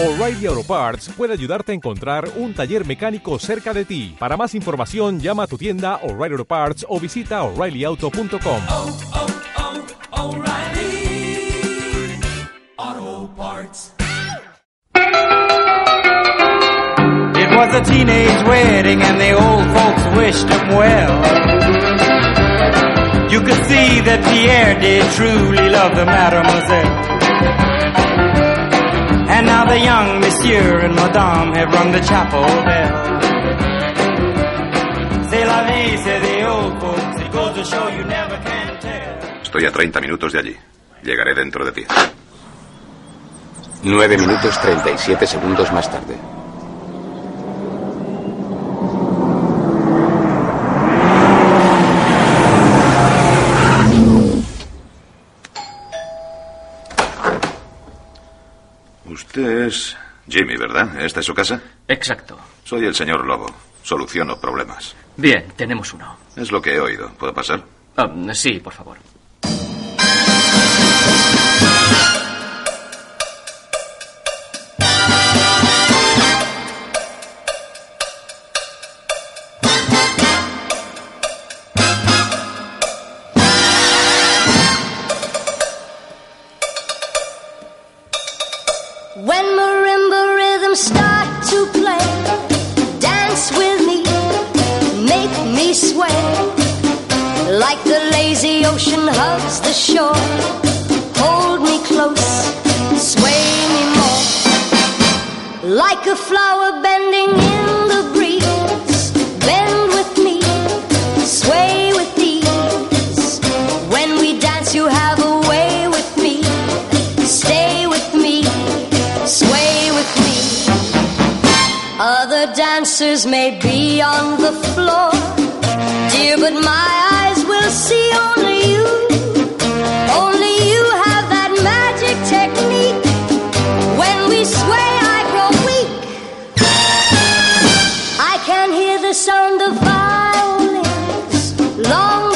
O'Reilly Auto Parts puede ayudarte a encontrar un taller mecánico cerca de ti. Para más información, llama a tu tienda O'Reilly Auto Parts o visita oreillyauto.com. oh, oh, O'Reilly Auto Parts. It was a teenage wedding and the old folks wished him well. You could see that Pierre did truly love the mademoiselle. And now the young monsieur and madame have rung the chapel bell. Estoy a 30 minutos de allí. Llegaré dentro de 10. 9 minutos 37 segundos más tarde. Usted es Jimmy, ¿verdad? ¿Esta es su casa? Exacto. Soy el señor Lobo. Soluciono problemas. Bien, tenemos uno. Es lo que he oído. ¿Puedo pasar? Ah, sí, por favor. When marimba rhythms start to play, dance with me, make me sway. Like the lazy ocean hugs the shore, hold me close, sway me more. Like a flower bending in Other may be on the floor, dear, but my eyes will see only you. Only you have that magic technique. When we sway, I grow weak. I can hear the sound of violins long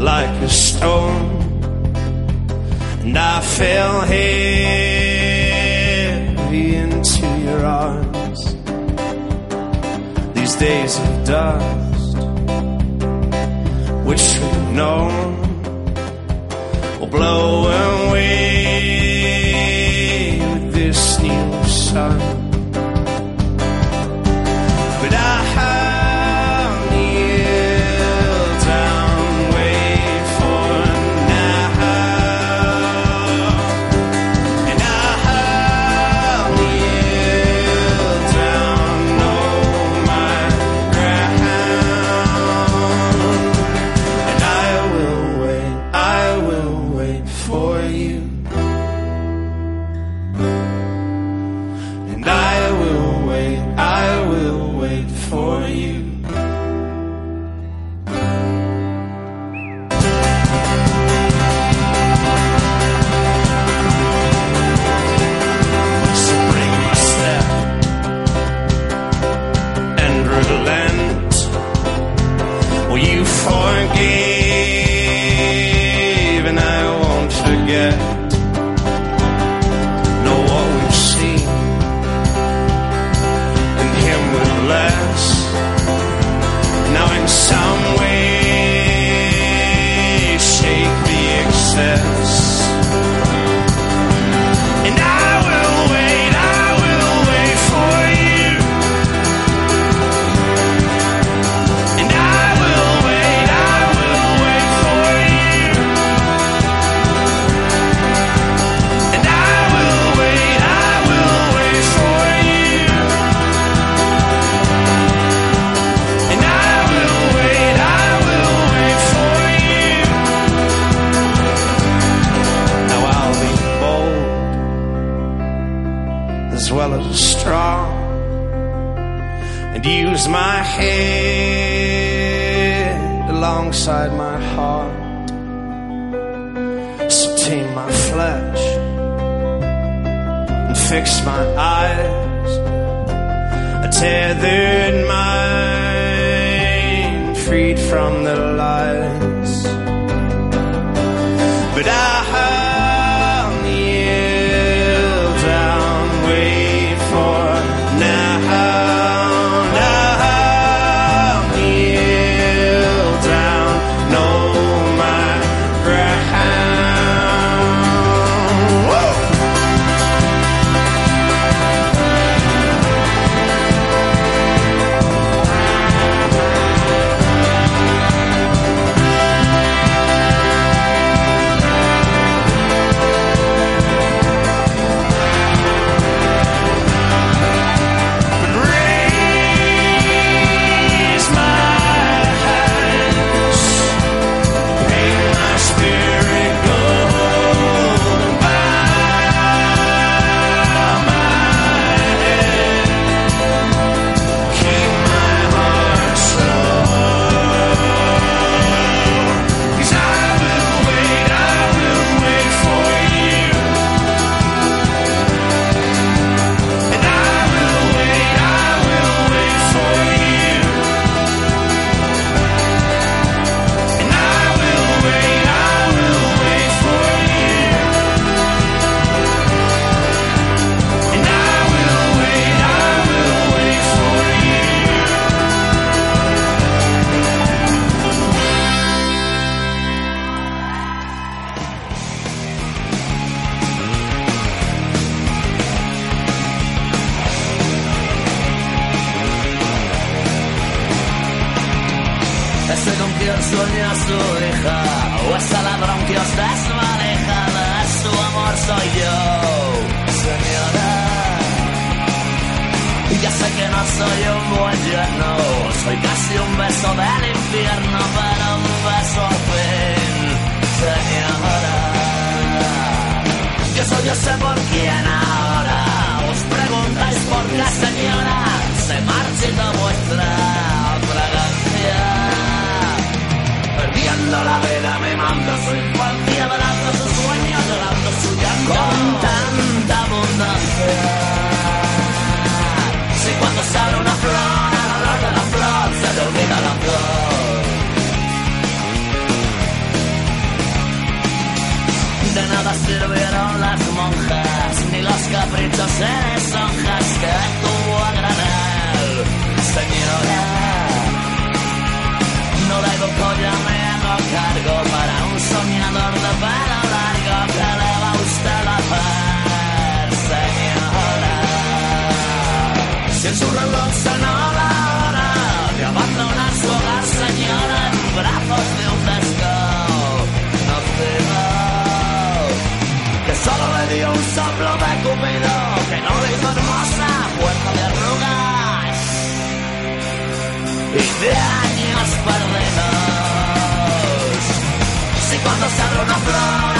like a stone, and I fell heavy into your arms. These days of dust, which we've known, will blow away with this new sun. Soy casi un beso del infierno Pero un beso al fin, señora Que soy yo sé por quién ahora Os preguntáis por qué señora Se marchita vuestra fragancia. Perdiendo la vida me mando su infancia Velando su sueño, llorando su llanto. Con tanta abundancia sirvieron las monjas Ni los caprichos en esonjas Que tuvo a granel Señora no debo ya me hago cargo para un soñador de pelo largo que le va a usted la hacer, señora. Si en su reloj sonó la cupido, que no le hizo hermosa, puerta de arrugas y de años perdidos. Si cuando se abre una flor,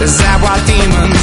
Is that what demons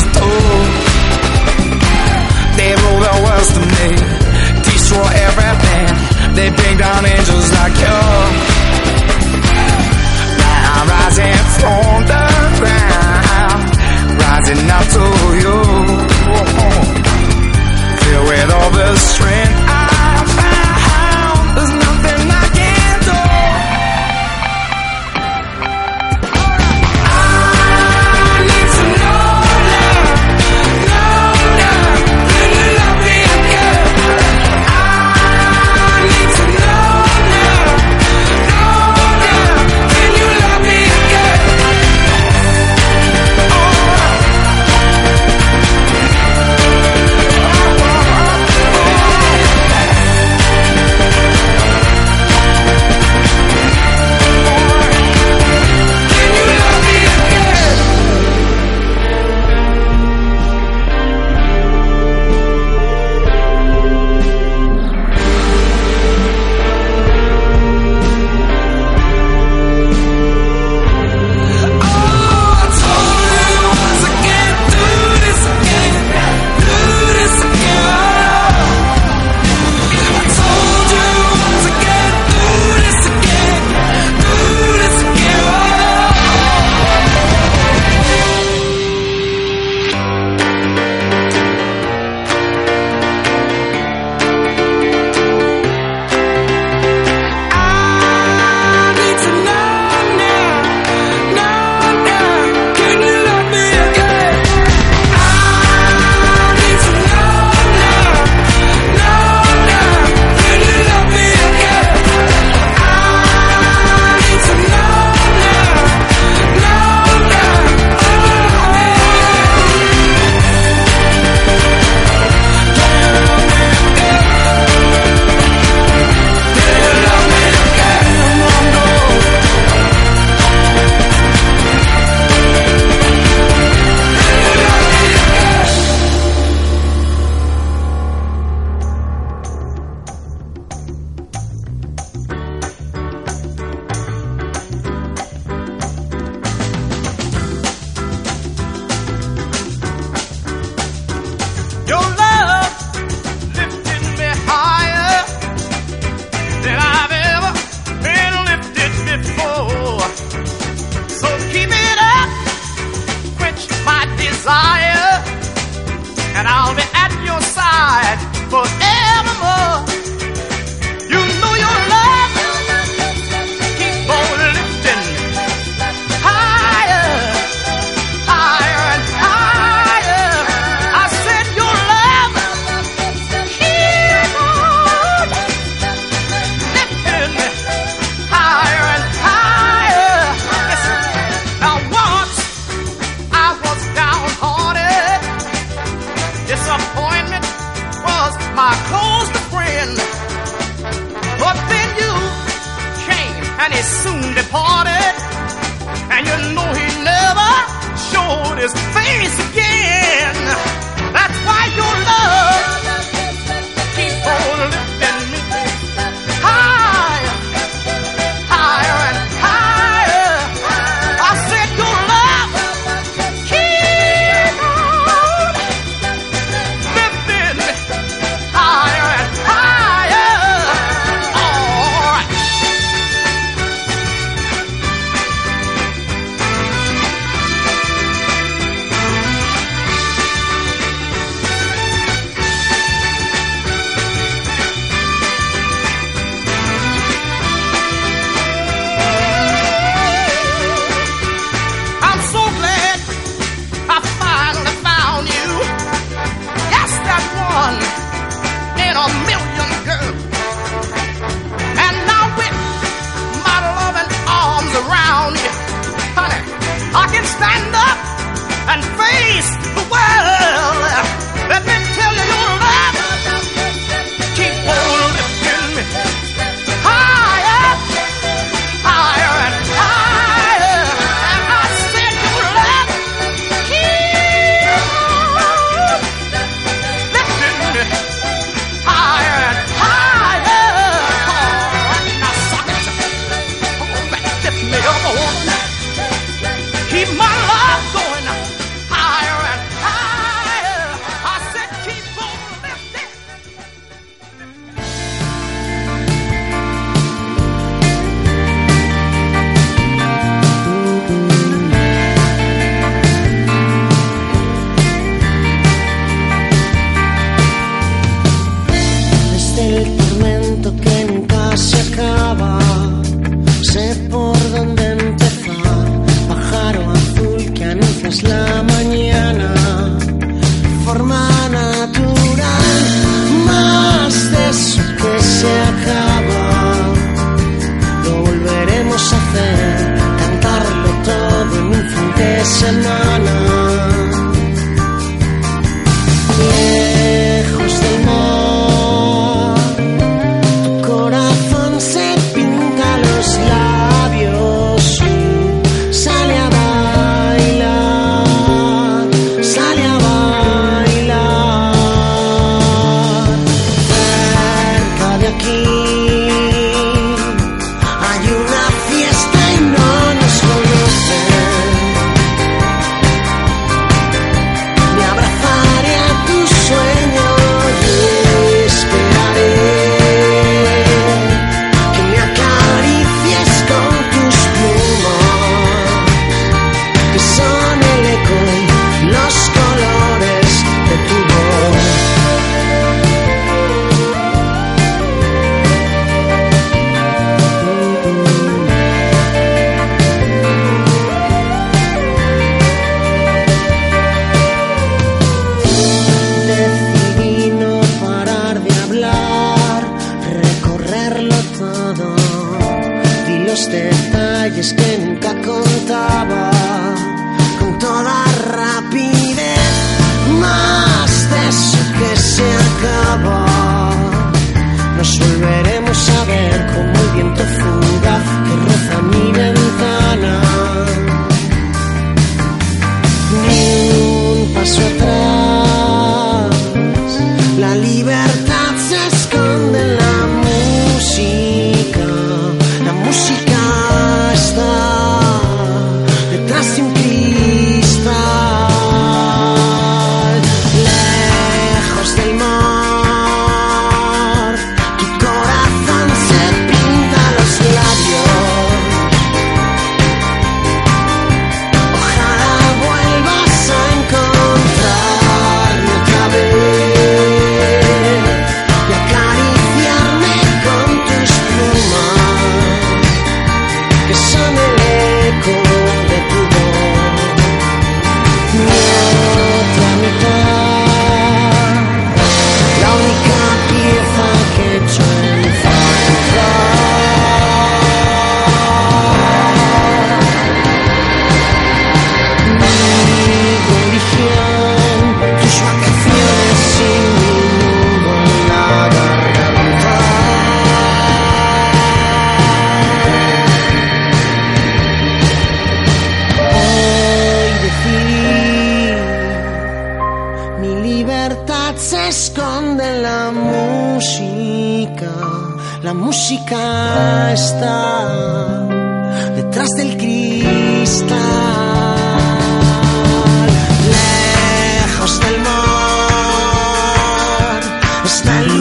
Snell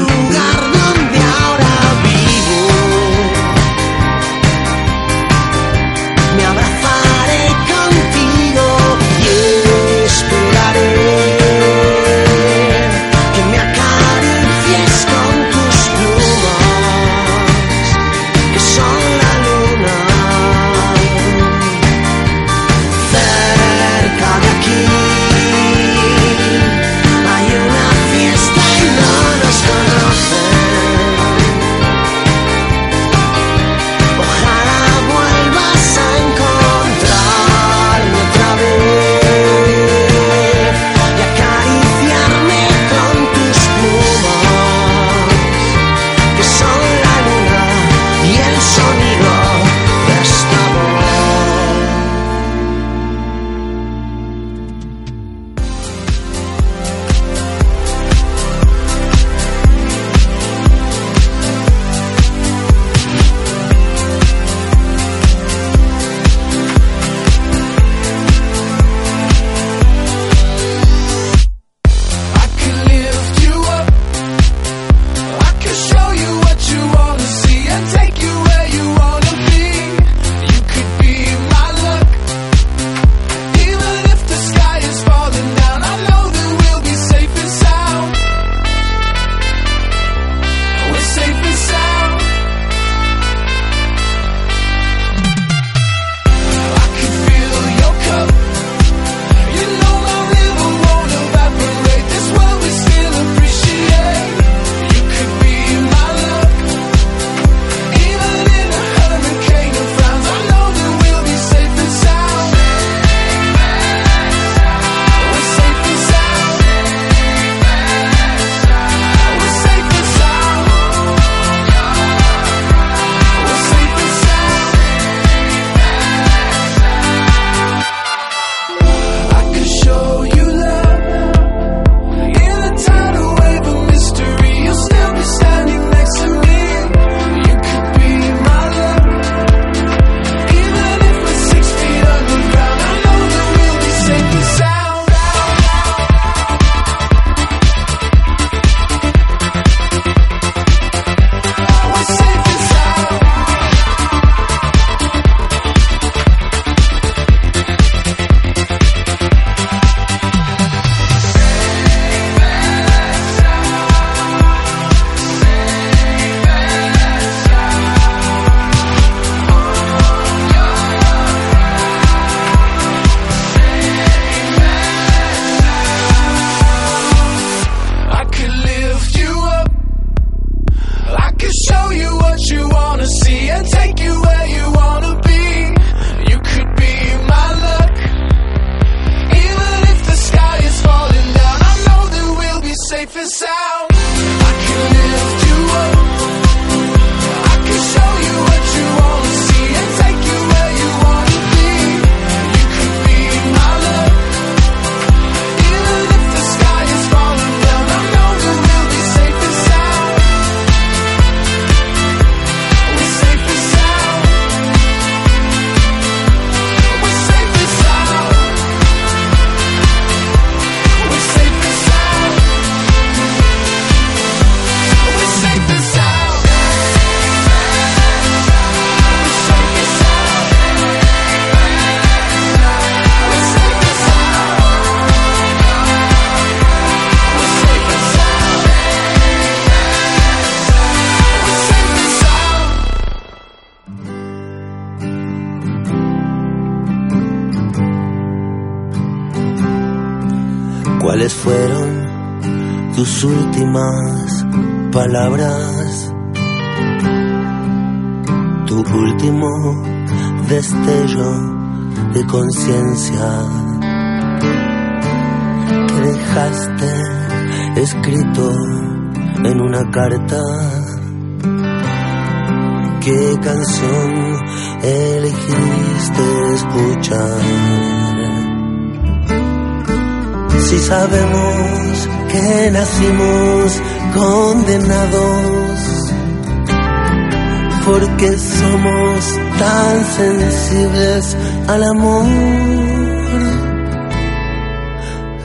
de conciencia que dejaste escrito en una carta. ¿Qué canción elegiste escuchar? Si sabemos que nacimos condenados, porque somos tan sensibles al amor.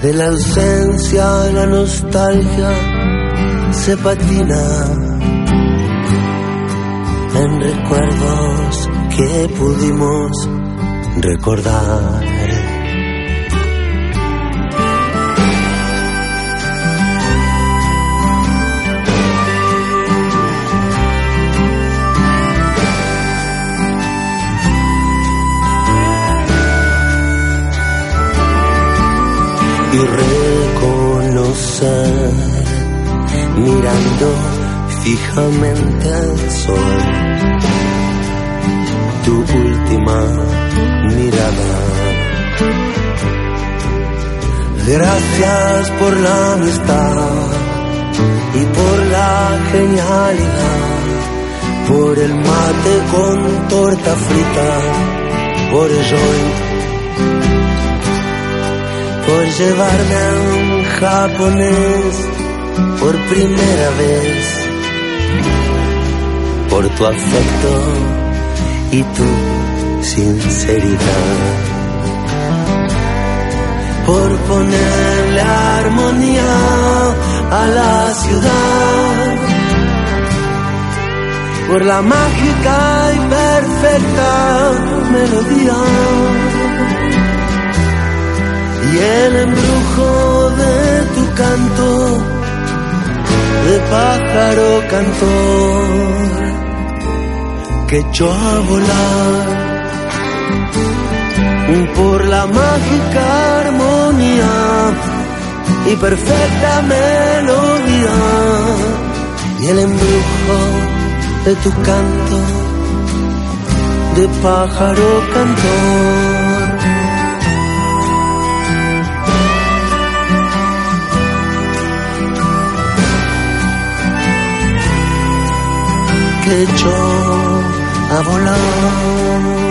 De la ausencia la nostalgia se patina en recuerdos que pudimos recordar. Y reconocer mirando fijamente al sol tu última mirada. Gracias por la amistad y por la genialidad, por el mate con torta frita, por el joint por llevarme a un japonés por primera vez, por tu afecto y tu sinceridad, por ponerle armonía a la ciudad, por la mágica y perfecta melodía y el embrujo de tu canto de pájaro cantor que echó a volar por la mágica armonía y perfecta melodía. Y el embrujo de tu canto de pájaro cantor echó a volar.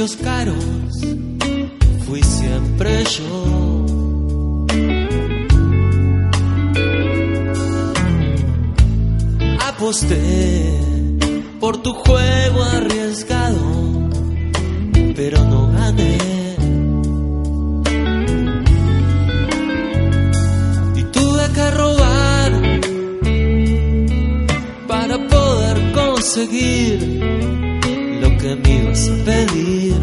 Vicios caros fui siempre yo. Aposté por tu juego arriesgado, pero no gané. Y tuve que robar para poder conseguir que me ibas a pedir.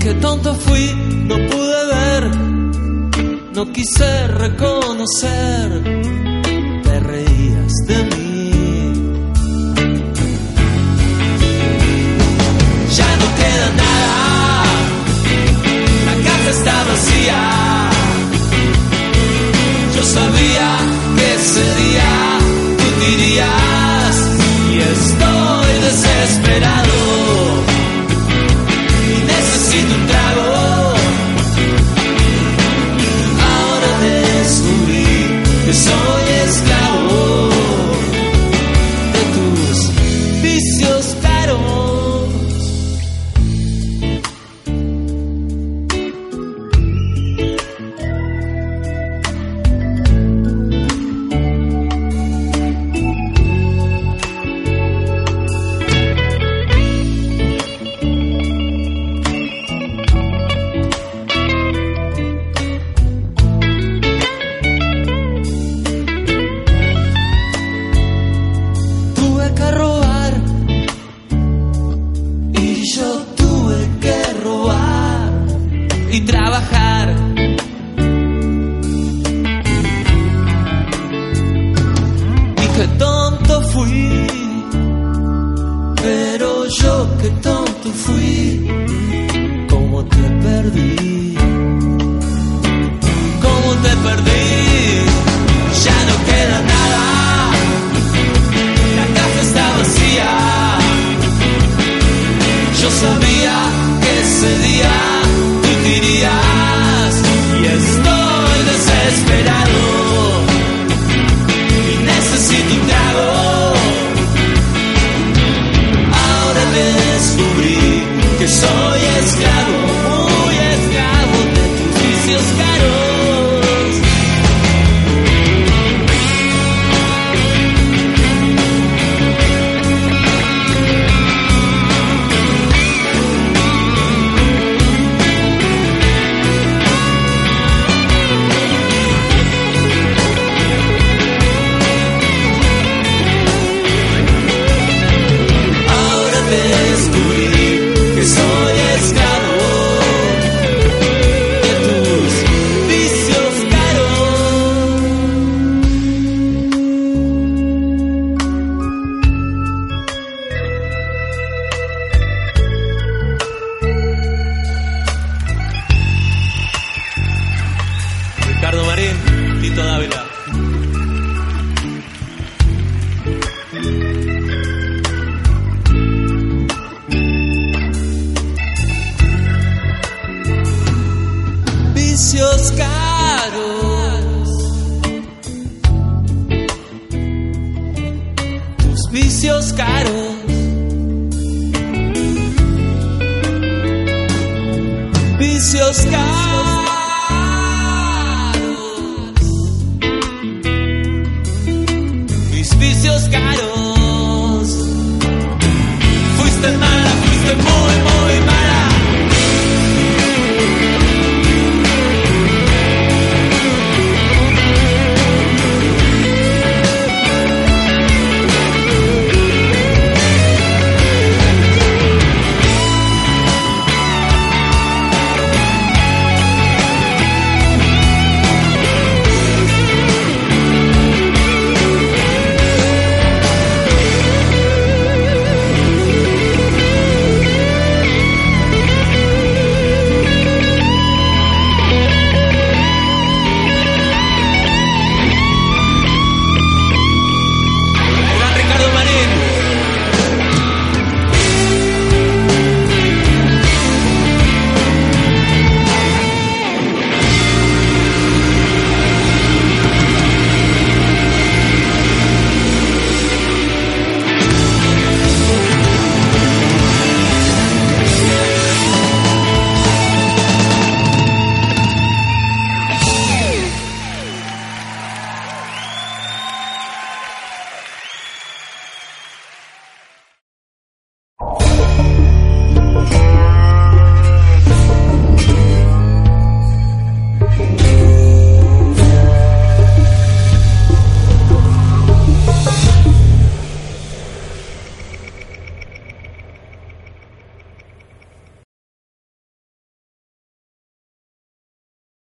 Qué tonto fui, no pude ver, no quise reconocer,